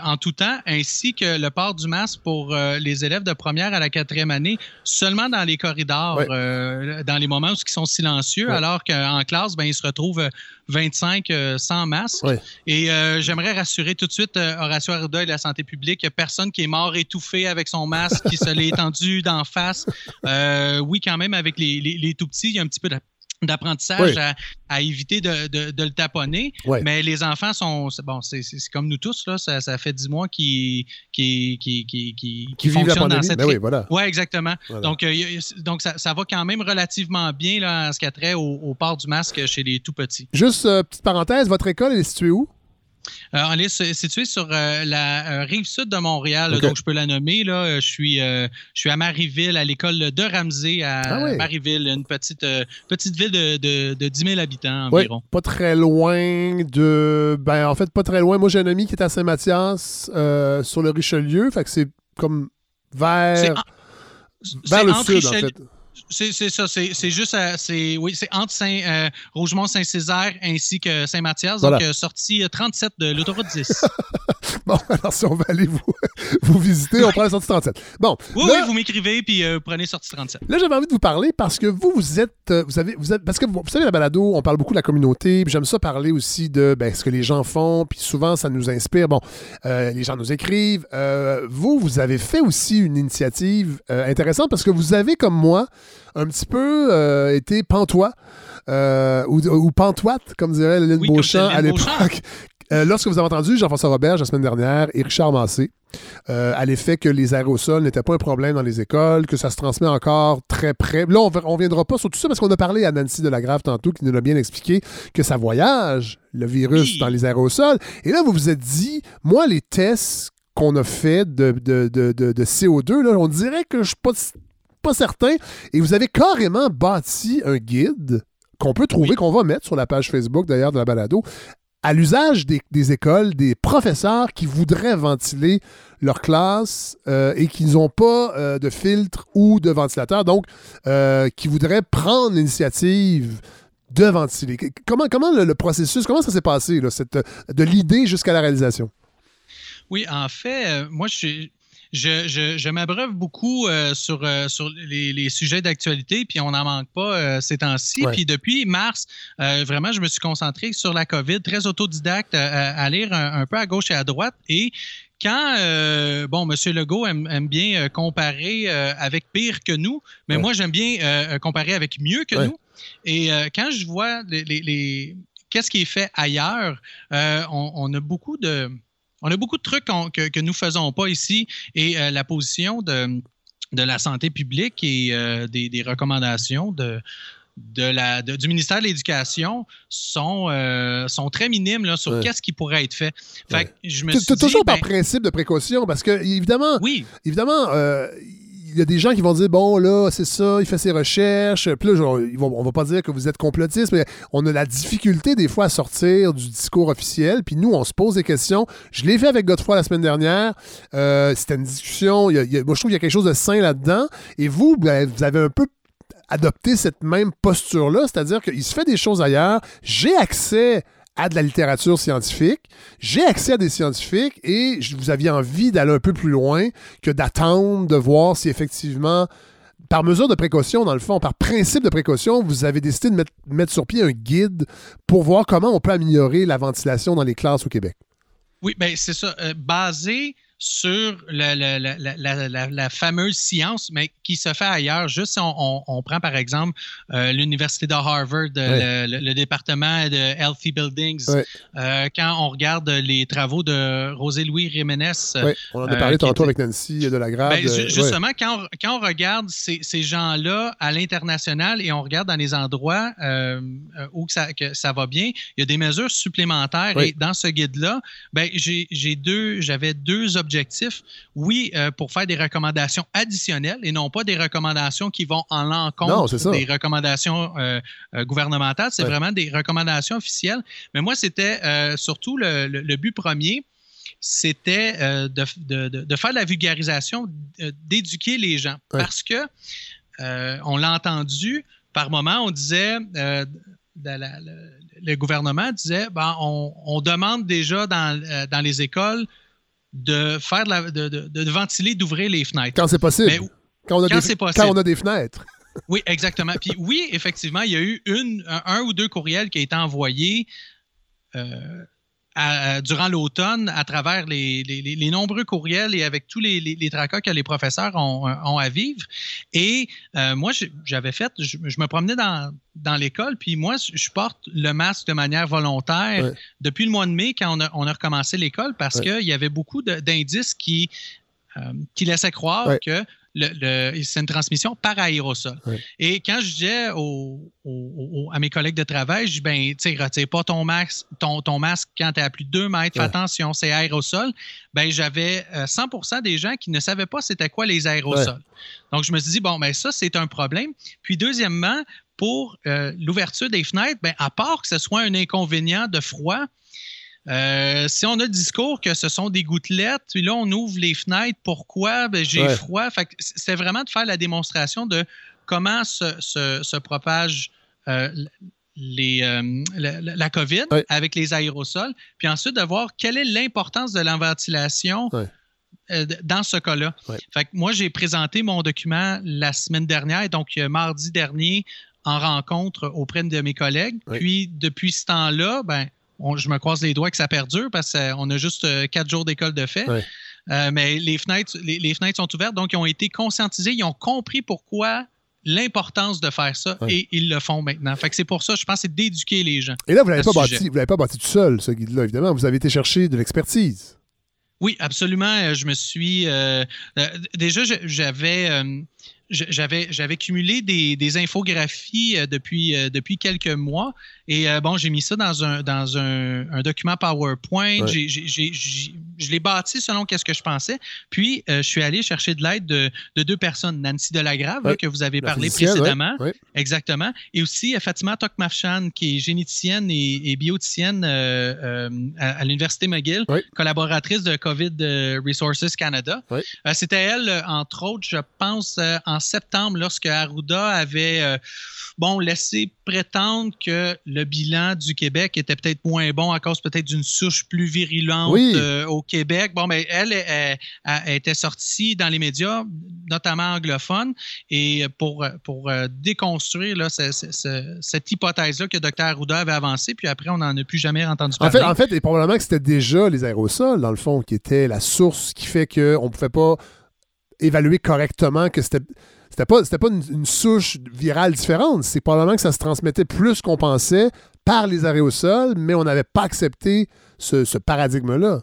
[SPEAKER 3] en tout temps, ainsi que le port du masque pour les élèves de première à la quatrième année, seulement dans les corridors, dans les moments où ils sont silencieux, alors qu'en classe, ben, ils se retrouvent 25 euh, sans masque. Et euh, j'aimerais rassurer tout de suite euh, Horacio Arruda et la santé publique. Personne qui est mort étouffé avec son masque, qui se l'est étendu d'en face. oui, quand même, avec les, les, tout petits, il y a un petit peu de d'apprentissage à, éviter de, de, le taponner. Mais les enfants sont. Bon, c'est comme nous tous, là, ça, ça fait dix mois qu'ils qui, qui, qui, qui, fonctionnent dans cette.
[SPEAKER 1] Ben oui, voilà.
[SPEAKER 3] ouais, exactement. Donc, euh, donc ça, ça, va quand même relativement bien là, en ce qui a trait au, au, port du masque chez les tout petits.
[SPEAKER 1] Juste, euh, petite parenthèse, votre école est située où?
[SPEAKER 3] Euh, on est situé sur euh, la euh, rive sud de Montréal, donc je peux la nommer. Là. Je, suis, je suis à Marieville, à l'école de Ramsey, à ah Marieville, une petite, petite ville de, de, 10 000 habitants environ.
[SPEAKER 1] pas très loin de. Ben, en fait, pas très loin. Moi, j'ai un ami qui est à Saint-Mathias, sur le Richelieu. Fait que c'est comme vers. vers le sud, en fait.
[SPEAKER 3] C'est ça, c'est juste c'est oui, entre Saint euh, Rougemont Saint-Césaire ainsi que Saint-Mathias, donc euh, sortie 37 euh, de l'autoroute 10.
[SPEAKER 1] bon, alors si on va aller vous, vous visiter, on prend la sortie 37. Bon.
[SPEAKER 3] Oui, oui, vous m'écrivez puis vous prenez sortie 37.
[SPEAKER 1] Là, j'avais envie de vous parler parce que vous, vous êtes vous avez vous êtes, parce que vous, savez la balado, on parle beaucoup de la communauté, puis j'aime ça parler aussi de ben, ce que les gens font, puis souvent ça nous inspire. Bon, les gens nous écrivent. vous, vous avez fait aussi une initiative intéressante parce que vous avez comme moi un petit peu euh, été pantois. Euh, ou, ou, pantoite, comme dirait Lynn Beauchamp à l'époque. Euh, lorsque vous avez entendu Jean-François Robert la semaine dernière et Richard Massé, à l'effet que les aérosols n'étaient pas un problème dans les écoles, que ça se transmet encore très près. Là, on ne viendra pas sur tout ça parce qu'on a parlé à Nancy Delagrave tantôt qui nous a bien expliqué que ça voyage, le virus, dans les aérosols. Et là, vous vous êtes dit, moi, les tests qu'on a fait de, de, de, de CO2, là, on dirait que je suis pas pas certain. Et vous avez carrément bâti un guide qu'on peut trouver, qu'on va mettre sur la page Facebook d'ailleurs de la balado, à l'usage des, écoles, des professeurs qui voudraient ventiler leur classe euh, et qui n'ont pas euh, de filtre ou de ventilateur, donc euh, qui voudraient prendre l'initiative de ventiler. Comment, comment le, processus, comment ça s'est passé, là, cette, de l'idée jusqu'à la réalisation?
[SPEAKER 3] Oui, en fait, moi, je suis je, m'abreuve beaucoup euh, sur, euh, sur les, sujets d'actualité, puis on n'en manque pas euh, ces temps-ci. Puis depuis mars, vraiment, je me suis concentré sur la COVID, très autodidacte, à, lire un, peu à gauche et à droite. Et quand, bon, M. Legault aime, bien comparer avec pire que nous, mais moi, j'aime bien comparer avec mieux que nous. Et quand je vois les, qu'est-ce qui est fait ailleurs, on a beaucoup de on a beaucoup de trucs que, nous ne faisons pas ici et euh, la position de, de, la santé publique et euh, des, recommandations de, de la, du ministère de l'Éducation sont, euh, sont très minimes là, sur qu'est-ce qui pourrait être fait. fait je me suis
[SPEAKER 1] toujours
[SPEAKER 3] par
[SPEAKER 1] ben principe de précaution, parce que évidemment,
[SPEAKER 3] oui.
[SPEAKER 1] évidemment y a des gens qui vont dire bon là c'est ça, il fait ses recherches. Puis là, genre, on va pas dire que vous êtes complotiste, mais on a la difficulté des fois à sortir du discours officiel. Puis nous, on se pose des questions. Je l'ai fait avec Godefroy la semaine dernière. Euh, c'était une discussion. moi, je trouve qu'il y a quelque chose de sain là-dedans. Et vous, ben, vous avez un peu adopté cette même posture-là, c'est-à-dire qu'il se fait des choses ailleurs. J'ai accès à de la littérature scientifique. J'ai accès à des scientifiques et vous aviez envie d'aller un peu plus loin que d'attendre, de voir si effectivement, par mesure de précaution, dans le fond, par principe de précaution, vous avez décidé de mettre, sur pied un guide pour voir comment on peut améliorer la ventilation dans les classes au Québec.
[SPEAKER 3] Oui, bien c'est ça. Euh, basé sur la, fameuse science, mais qui se fait ailleurs. Juste si on, prend par exemple euh, l'Université de Harvard, le, département de Healthy Buildings, euh, quand on regarde les travaux de Rosé-Louis Jiménez.
[SPEAKER 1] on en a parlé tantôt avec Nancy de la Grave. Ben,
[SPEAKER 3] justement, quand on, regarde ces, gens-là à l'international et on regarde dans les endroits où ça, que ça va bien, il y a des mesures supplémentaires. Et dans ce guide-là, ben, deux, j'avais deux objectifs. Oui, euh, pour faire des recommandations additionnelles et non pas des recommandations qui vont en l'encontre des recommandations euh, euh, gouvernementales. C'est vraiment des recommandations officielles. Mais moi, c'était surtout le, but premier c'était de, faire de la vulgarisation, d'éduquer les gens. Parce que on l'a entendu, par moment, on disait, le gouvernement disait, ben, on, demande déjà dans, dans les écoles de faire de, ventiler, d'ouvrir les fenêtres.
[SPEAKER 1] Quand c'est possible. quand, on a des, quand on a des fenêtres.
[SPEAKER 3] oui, exactement. Puis oui, effectivement, il y a eu une, un, ou deux courriels qui ont été envoyés euh, durant l'automne à travers les, nombreux courriels et avec tous les, les, tracas que les professeurs ont, à vivre. Et euh, moi, j'avais fait, je, me promenais dans, dans l'école, puis moi, je porte le masque de manière volontaire depuis le mois de mai quand on a, recommencé l'école parce qu'il y avait beaucoup d'indices qui, euh, qui laissaient croire que c'est une transmission par aérosol. Et quand je disais à mes collègues de travail, je dis, ben, tu sais, retire pas ton masque, ton, ton masque quand tu es à plus de 2 mètres, fais attention, c'est aérosol. Ben, j'avais 100 euh, des gens qui ne savaient pas c'était quoi les aérosols. Donc, je me suis dit, bon, ben, ça, c'est un problème. Puis, deuxièmement, pour euh, l'ouverture des fenêtres, ben, à part que ce soit un inconvénient de froid, euh, si on a le discours que ce sont des gouttelettes, puis là, on ouvre les fenêtres, pourquoi? Ben, j'ai froid. c'est vraiment de faire la démonstration de comment se, propage euh, les, euh, la, COVID avec les aérosols, puis ensuite de voir quelle est l'importance de la ventilation. dans ce cas-là. Fait moi, j'ai présenté mon document la semaine dernière, donc mardi dernier, en rencontre auprès de mes collègues. Puis, depuis ce temps-là, ben, je me croise les doigts que ça perdure parce qu'on a juste euh, quatre jours d'école de fait. Euh, mais les fenêtres, les, fenêtres sont ouvertes, donc ils ont été conscientisés, ils ont compris pourquoi l'importance de faire ça et ils le font maintenant. Fait que c'est pour ça, je pense, c'est d'éduquer les gens.
[SPEAKER 1] Et là, vous ne l'avez pas, bâti, pas bâti tout seul, ce guide-là, évidemment. Vous avez été chercher de l'expertise.
[SPEAKER 3] Oui, absolument. Euh, je me suis. déjà, j'avais j'avais j'avais cumulé des, des infographies euh, depuis euh, depuis quelques mois. Et euh, bon j'ai mis ça dans un dans un, un document PowerPoint. Je l'ai bâti selon qu'est-ce que je pensais. Puis je suis allé chercher de l'aide de, de, deux personnes Nancy Delagrave que vous avez parlé précédemment. Exactement. Et aussi Fatima Tokmafchan qui est généticienne et, et bioticienne à, l'université McGill collaboratrice de COVID Resources Canada. C'était elle entre autres je pense en en septembre, lorsque Arruda avait euh, bon, laissé prétendre que le bilan du Québec était peut-être moins bon à cause peut-être d'une souche plus virulente euh, au Québec. Bon, mais elle, était sortie dans les médias, notamment anglophones, et pour, pour euh, déconstruire cette hypothèse-là que Dr. Arruda avait avancée, puis après, on n'en a plus jamais entendu parler.
[SPEAKER 1] En fait, en fait et probablement que c'était déjà les aérosols, dans le fond, qui étaient la source qui fait qu'on ne pouvait pas évaluer correctement que c'était c'était pas, une, souche virale différente. C'est probablement que ça se transmettait plus qu'on pensait par les aérosols, mais on n'avait pas accepté ce, paradigme-là.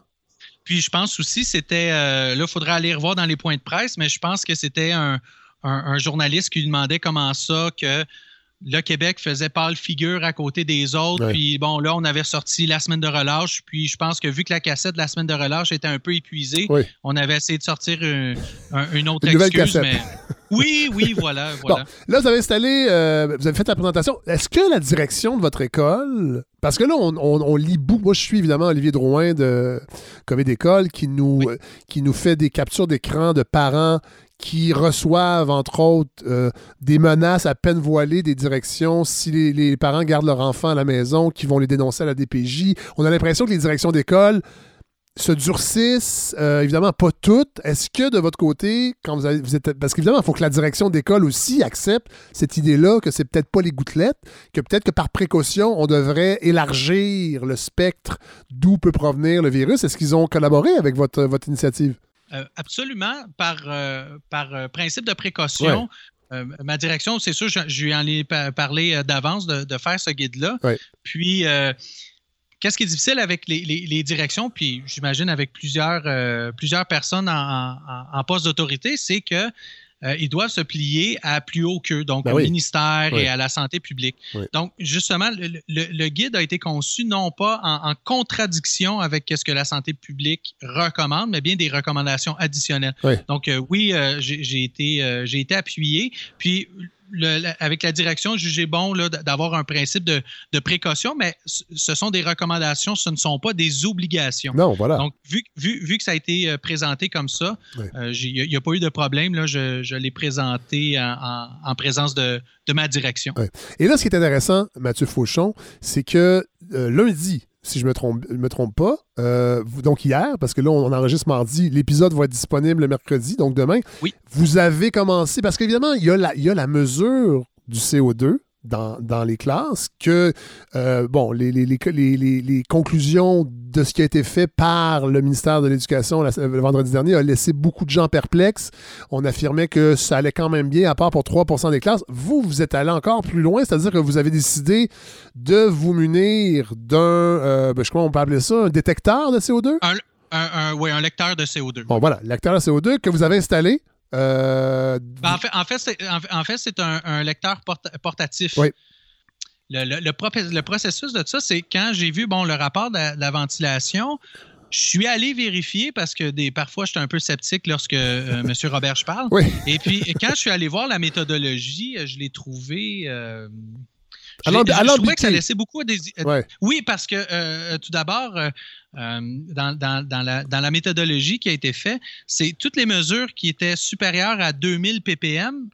[SPEAKER 3] Puis je pense aussi, c'était. Euh, là, il faudrait aller revoir dans les points de presse, mais je pense que c'était un, un, journaliste qui lui demandait comment ça que le Québec faisait pâle figure à côté des autres. Puis bon, là, on avait sorti la semaine de relâche. Puis je pense que vu que la cassette de la semaine de relâche était un peu épuisée, on avait essayé de sortir une autre excuse. Mais... Oui, oui, voilà. voilà.
[SPEAKER 1] là, vous avez installé, euh, vous avez fait la présentation. Est-ce que la direction de votre école, parce que là, on, lit beaucoup. Moi, je suis évidemment Olivier Drouin de Comité d'école qui nous, qui nous fait des captures d'écran de parents qui reçoivent, entre autres, euh, des menaces à peine voilées des directions si les, parents gardent leur enfant à la maison, qui vont les dénoncer à la DPJ. On a l'impression que les directions d'école se durcissent, euh, évidemment pas toutes. Est-ce que de votre côté, quand vous, avez, êtes... Parce qu'évidemment, il faut que la direction d'école aussi accepte cette idée-là que c'est peut-être pas les gouttelettes, que peut-être que par précaution, on devrait élargir le spectre d'où peut provenir le virus. Est-ce qu'ils ont collaboré avec votre, votre initiative?
[SPEAKER 3] Euh, absolument, par, euh, par principe de précaution. ma direction, c'est sûr, je, lui en ai parlé d'avance de, faire ce guide-là. Puis, Qu'est-ce qui est difficile avec les, directions, puis j'imagine avec plusieurs, euh, plusieurs personnes en, poste d'autorité, c'est que euh, ils doivent se plier à plus haut qu'eux, donc ben au ministère et à la santé publique. Donc, justement, le, guide a été conçu non pas en, contradiction avec ce que la santé publique recommande, mais bien des recommandations additionnelles. Donc, euh, oui, j'ai été, j'ai été appuyé. Puis, avec la direction, jugé bon d'avoir un principe de, précaution, mais ce sont des recommandations, ce ne sont pas des obligations.
[SPEAKER 1] Non, voilà.
[SPEAKER 3] Donc, vu, vu, que ça a été euh, présenté comme ça, euh, il n'y a, pas eu de problème. Là, je, l'ai présenté en, présence de, ma direction.
[SPEAKER 1] Et là, ce qui est intéressant, Mathieu Fauchon, c'est que euh, lundi, si je ne me trompe, me trompe pas. Euh, donc hier, parce que là, on, enregistre mardi, l'épisode va être disponible le mercredi, donc demain.
[SPEAKER 3] Oui.
[SPEAKER 1] Vous avez commencé, parce qu'évidemment, il, il y a la mesure du CO2 dans, les classes que, euh, bon, les, les, les, conclusions de ce qui a été fait par le ministère de l'Éducation le vendredi dernier a laissé beaucoup de gens perplexes. On affirmait que ça allait quand même bien, à part pour 3% des classes. Vous, vous êtes allé encore plus loin, c'est-à-dire que vous avez décidé de vous munir d'un, euh, ben, je crois qu'on peut appeler ça, un détecteur de CO2?
[SPEAKER 3] Un, oui, un lecteur de CO2.
[SPEAKER 1] Bon, voilà, lecteur de CO2 que vous avez installé
[SPEAKER 3] euh, ben, en fait, en fait, c'est un, lecteur portatif.
[SPEAKER 1] Oui.
[SPEAKER 3] Le, processus de ça, c'est quand j'ai vu bon, le rapport de la, ventilation, je suis allé vérifier parce que des, parfois, j'étais un peu sceptique lorsque euh, M. Robert je parle. Et puis, quand je suis allé voir la méthodologie, je l'ai trouvé. Euh, je, trouvais que ça laissait beaucoup à des... Oui, parce que euh, tout d'abord, euh, euh, dans, la, méthodologie qui a été faite, c'est toutes les mesures qui étaient supérieures à 2000 ppm,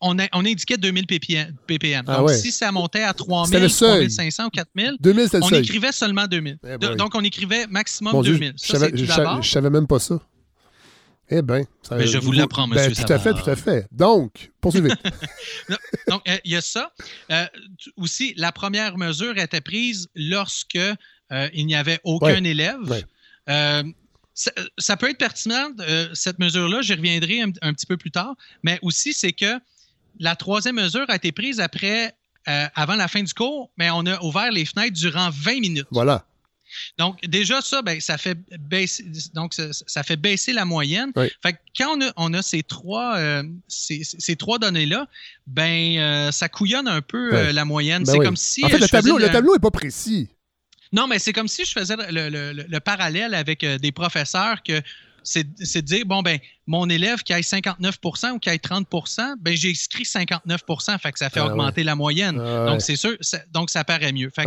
[SPEAKER 3] on, on indiquait 2000 ppm. Ah Donc, si ça montait à 3000, 3500 ou 4000, on écrivait seulement 2000. Eh ben donc, on écrivait maximum 2000.
[SPEAKER 1] je, je savais même pas ça. Eh bien,
[SPEAKER 3] Mais je vous l'apprends, ben,
[SPEAKER 1] monsieur. tout à fait, tout à fait. Donc, poursuivez.
[SPEAKER 3] Donc, euh, il y a ça. Euh, aussi, la première mesure était prise lorsque euh, il n'y avait aucun élève. Ça, peut être pertinent, cette mesure-là, j'y reviendrai un, petit peu plus tard, mais aussi, c'est que la troisième mesure a été prise après, avant la fin du cours, mais on a ouvert les fenêtres durant 20 minutes.
[SPEAKER 1] Voilà.
[SPEAKER 3] Donc, déjà, ça, ben, ça, fait baisser, donc, ça, fait baisser la moyenne. Fait quand on a, ces trois, euh, ces, trois données-là, ben, euh, ça couillonne un peu euh, la moyenne. Ben c'est comme si.
[SPEAKER 1] En fait, le tableau, le tableau n'est pas précis.
[SPEAKER 3] Non, mais c'est comme si je faisais le, parallèle avec des professeurs que c'est de dire, bon, ben, mon élève qui a 59% ou qui a 30% ben, j'ai inscrit 59% fait que ça fait ah augmenter la moyenne. Ah donc, c'est sûr, donc ça paraît mieux. Fait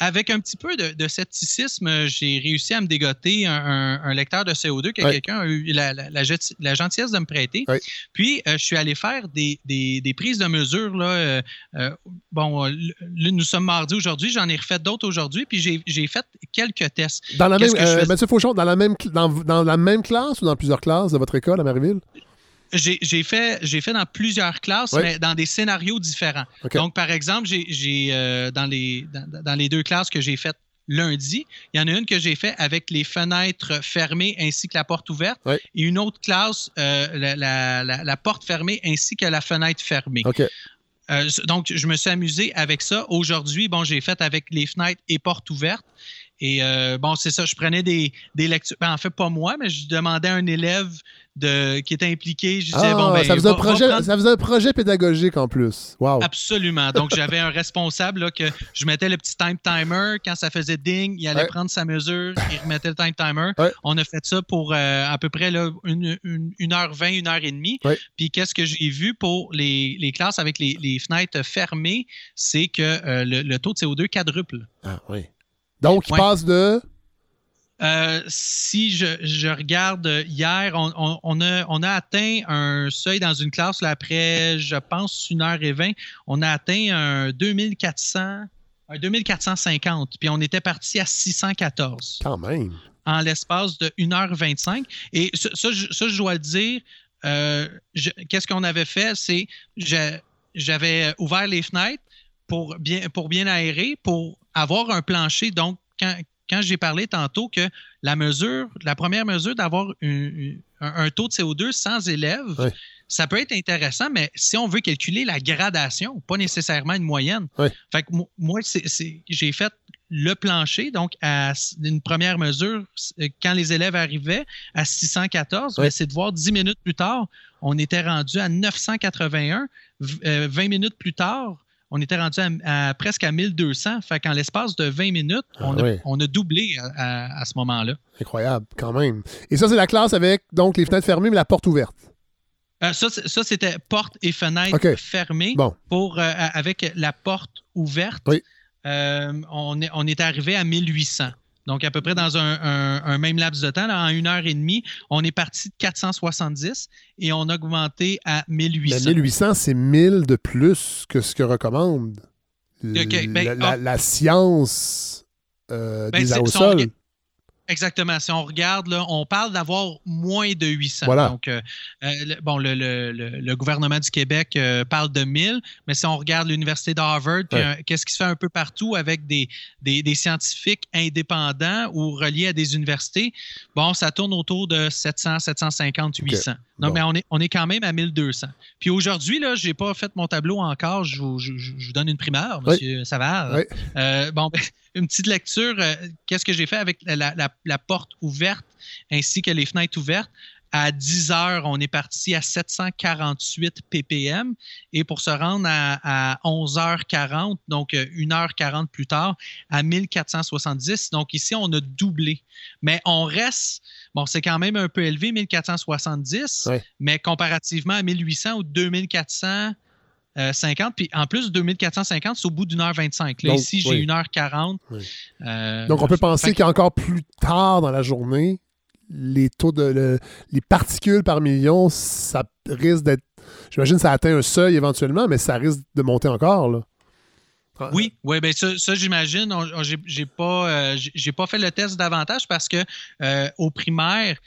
[SPEAKER 3] avec un petit peu de, scepticisme, j'ai réussi à me dégoter un, lecteur de CO2 que quelqu'un a eu la, gentillesse de me prêter. Puis, euh, je suis allé faire des, prises de mesure. Là, euh, euh, bon, nous sommes mardi aujourd'hui, j'en ai refait d'autres aujourd'hui, puis j'ai fait quelques tests.
[SPEAKER 1] Dans la même, Fauchon, dans la, même, dans la même classe ou dans plusieurs classes de votre école à Marieville?
[SPEAKER 3] J'ai fait, fait dans plusieurs classes, mais dans des scénarios différents. Donc, par exemple, j'ai euh, dans, les, dans, les deux classes que j'ai faites lundi, il y en a une que j'ai fait avec les fenêtres fermées ainsi que la porte ouverte, et une autre classe, euh, la, porte fermée ainsi que la fenêtre fermée. Euh, donc, je me suis amusé avec ça. Aujourd'hui, bon, j'ai fait avec les fenêtres et portes ouvertes. Et bon, c'est ça, je prenais des, des lectures. Ben, en fait, pas moi, mais je demandais à un élève de, qui était impliqué. Je disais, bon, ah, ben,
[SPEAKER 1] ça, faisait un projet, ça faisait un projet pédagogique en plus. Wow.
[SPEAKER 3] Absolument. Donc, j'avais un responsable là, que je mettais le petit time timer. Quand ça faisait ding, il allait prendre sa mesure, il remettait le time timer. On a fait ça pour euh, à peu près là, une, une, heure vingt, une heure et demie. Puis, qu'est-ce que j'ai vu pour les, les classes avec les, les, fenêtres fermées, c'est que euh, le, taux de CO2 quadruple.
[SPEAKER 1] Ah oui. Donc, il passe de
[SPEAKER 3] euh, si je, regarde hier, on, a, atteint un seuil dans une classe, après, je pense, une heure et vingt, on a atteint un 2400 2450, puis on était parti à 614.
[SPEAKER 1] Quand même.
[SPEAKER 3] En l'espace de 1h25. Et ça, ça, je dois le dire, euh, qu'est-ce qu'on avait fait? C'est j'avais ouvert les fenêtres pour bien, pour bien aérer, pour avoir un plancher. Donc, quand, quand j'ai parlé tantôt que la mesure, la première mesure d'avoir un, taux de CO2 sans élèves, ça peut être intéressant, mais si on veut calculer la gradation, pas nécessairement une moyenne. Fait que moi, j'ai fait le plancher, donc à une première mesure, quand les élèves arrivaient à 614, ben, c'est de voir 10 minutes plus tard, on était rendu à 981. 20 euh, minutes plus tard, on était rendu à, presque à 1200. Fait qu'en l'espace de 20 minutes, ah on, a, doublé à, ce moment-là.
[SPEAKER 1] Incroyable, quand même. Et ça, c'est la classe avec donc les fenêtres fermées, mais la porte ouverte.
[SPEAKER 3] Euh, ça, c'était porte et fenêtre fermées. Pour, euh, avec la porte ouverte, euh, on, est, on est arrivé à 1800. Donc, à peu près dans un, même laps de temps, en une heure et demie, on est parti de 470 et on a augmenté à 1800.
[SPEAKER 1] 1800, c'est 1000 de plus que ce que recommande ben, ah. la, science euh, ben, des aérosols.
[SPEAKER 3] Exactement. Si on regarde, là, on parle d'avoir moins de 800. Voilà. Donc, euh, euh, bon, le, gouvernement du Québec euh, parle de 1000, mais si on regarde l'Université d'Harvard, qu'est-ce qui se fait un peu partout avec des, des, scientifiques indépendants ou reliés à des universités, bon, ça tourne autour de 700, 750, 800. Non, mais on est, on est quand même à 1200. Puis aujourd'hui, là, je n'ai pas fait mon tableau encore. Je vous, donne une primeur, M. Savard. bon, ben, une petite lecture. Euh, qu'est-ce que j'ai fait avec la, porte ouverte ainsi que les fenêtres ouvertes? À 10 heures, on est parti à 748 ppm et pour se rendre à, 11h40, donc 1h40 euh, plus tard, à 1470. Donc ici, on a doublé. Mais on reste, bon, c'est quand même un peu élevé, 1470, mais comparativement à 1800 ou 2400, 50. Euh, puis en plus, 2450, c'est au bout d'une heure 25. Là, ici, j'ai une heure 40.
[SPEAKER 1] Euh, Donc, on peut penser qu'encore plus tard dans la journée, les taux de les particules par million, ça risque d'être. J'imagine que ça atteint un seuil éventuellement, mais ça risque de monter encore. Là.
[SPEAKER 3] Oui, oui, ben ça, j'imagine. J'ai pas, euh, j'ai pas fait le test davantage parce que au primaire,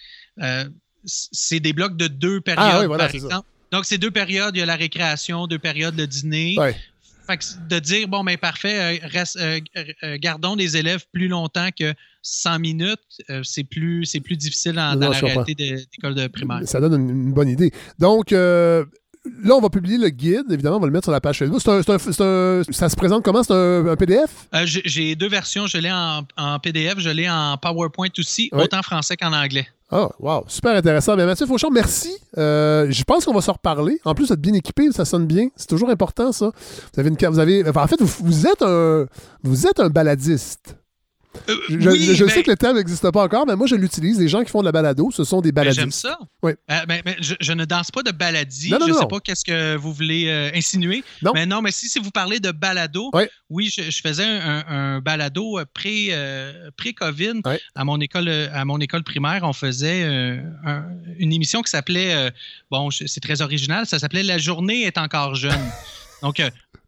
[SPEAKER 3] c'est des blocs de deux périodes, ah, oui, voilà, par exemple. Donc, c'est deux périodes. Il y a la récréation, deux périodes de dîner. Fait que de dire, bon, ben parfait, euh, reste, euh, euh, gardons des élèves plus longtemps que 100 minutes, c'est plus, plus difficile dans, la réalité d'école de, primaire.
[SPEAKER 1] Ça donne une, bonne idée. Donc, Là, on va publier le guide, évidemment, on va le mettre sur la page Facebook. ça se présente comment? C'est un, PDF?
[SPEAKER 3] J'ai deux versions. Je l'ai en, PDF, je l'ai en PowerPoint aussi, autant français qu'en anglais.
[SPEAKER 1] Ah, wow, super intéressant. Bien, Mathieu Fauchon, merci. Euh, je pense qu'on va se reparler. En plus, vous êtes bien équipé, ça sonne bien. C'est toujours important, ça. Vous avez une vous avez, en fait, vous, êtes un, vous êtes un baladiste. Euh, je, sais que le terme n'existe pas encore, mais moi, je l'utilise. Les gens qui font de la balado, ce sont des ben, baladistes. J'aime
[SPEAKER 3] ça. Oui. Euh, ben, ben, je, ne danse pas de baladie. je ne sais pas qu'est-ce que vous voulez euh, insinuer. Non. Mais non, mais si, si vous parlez de balado, oui, je, faisais un, balado pré-COVID à, mon école, à mon école primaire. On faisait une émission qui s'appelait, bon, c'est très original, ça s'appelait La journée est encore jeune. Donc,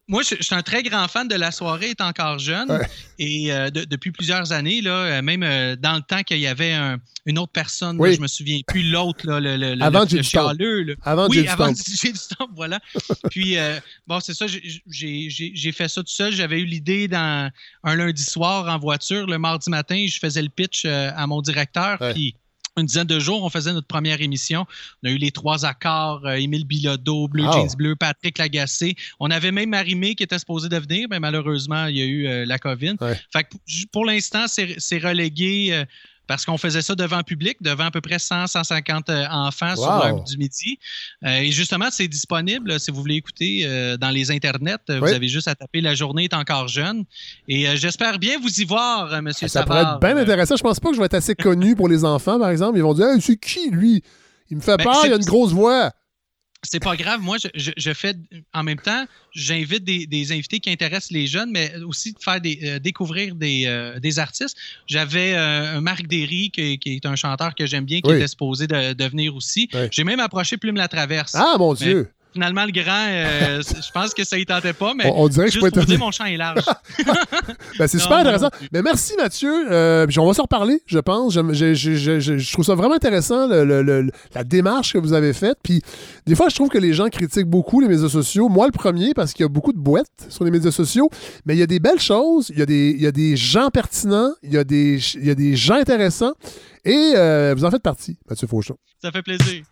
[SPEAKER 3] moi, je, suis un très grand fan de La soirée est encore jeune. Et euh, depuis plusieurs années, là, euh, même euh, dans le temps qu'il y avait une autre personne, je je me souviens plus l'autre, le, le,
[SPEAKER 1] avant le, le
[SPEAKER 3] Avant oui, avant J'ai du temps, voilà. Puis, bon, c'est ça, j'ai fait ça tout seul. J'avais eu l'idée dans un lundi soir en voiture. Le mardi matin, je faisais le pitch à mon directeur. Puis, une dizaine de jours, on faisait notre première émission. On a eu les trois accords, euh, Émile Bilodeau, Bleu Jeans Bleu, Patrick Lagacé. On avait même Marimé qui était supposé de venir, mais malheureusement, il y a eu euh, la COVID. Fait pour l'instant, c'est relégué euh, parce qu'on faisait ça devant public, devant à peu près 100, 150 euh, enfants sur l'heure du midi. Euh, et justement, c'est disponible si vous voulez écouter euh, dans les internets. Vous avez juste à taper La journée est encore jeune. Et j'espère bien vous y voir, Monsieur
[SPEAKER 1] Ça pourrait être bien intéressant. Je pense pas que je vais être assez connu pour les enfants, par exemple. Ils vont dire c'est qui, lui? Il me fait ben, peur, il a une grosse voix
[SPEAKER 3] c'est pas grave. Moi, je, fais en même temps, j'invite des, invités qui intéressent les jeunes, mais aussi de faire euh, découvrir euh, des, artistes. J'avais euh, un Marc Derry, qui, est un chanteur que j'aime bien, qui était supposé de, venir aussi. J'ai même approché Plume la Traverse.
[SPEAKER 1] Ah, mon Dieu!
[SPEAKER 3] Finalement, le grand, euh, je pense que ça y tentait pas, mais
[SPEAKER 1] on, dirait que je peux
[SPEAKER 3] mon champ est large.
[SPEAKER 1] ben, c'est super intéressant. Mais merci, Mathieu. Euh, on va se reparler, je pense. Je, je, trouve ça vraiment intéressant, la démarche que vous avez faite. Puis, des fois, je trouve que les gens critiquent beaucoup les médias sociaux. Moi, le premier, parce qu'il y a beaucoup de boîtes sur les médias sociaux. Mais il y a des belles choses. Il y a des, il y a des gens pertinents. Il y a des, il y a des gens intéressants. Et euh, vous en faites partie, Mathieu Fauchon.
[SPEAKER 3] Ça fait plaisir.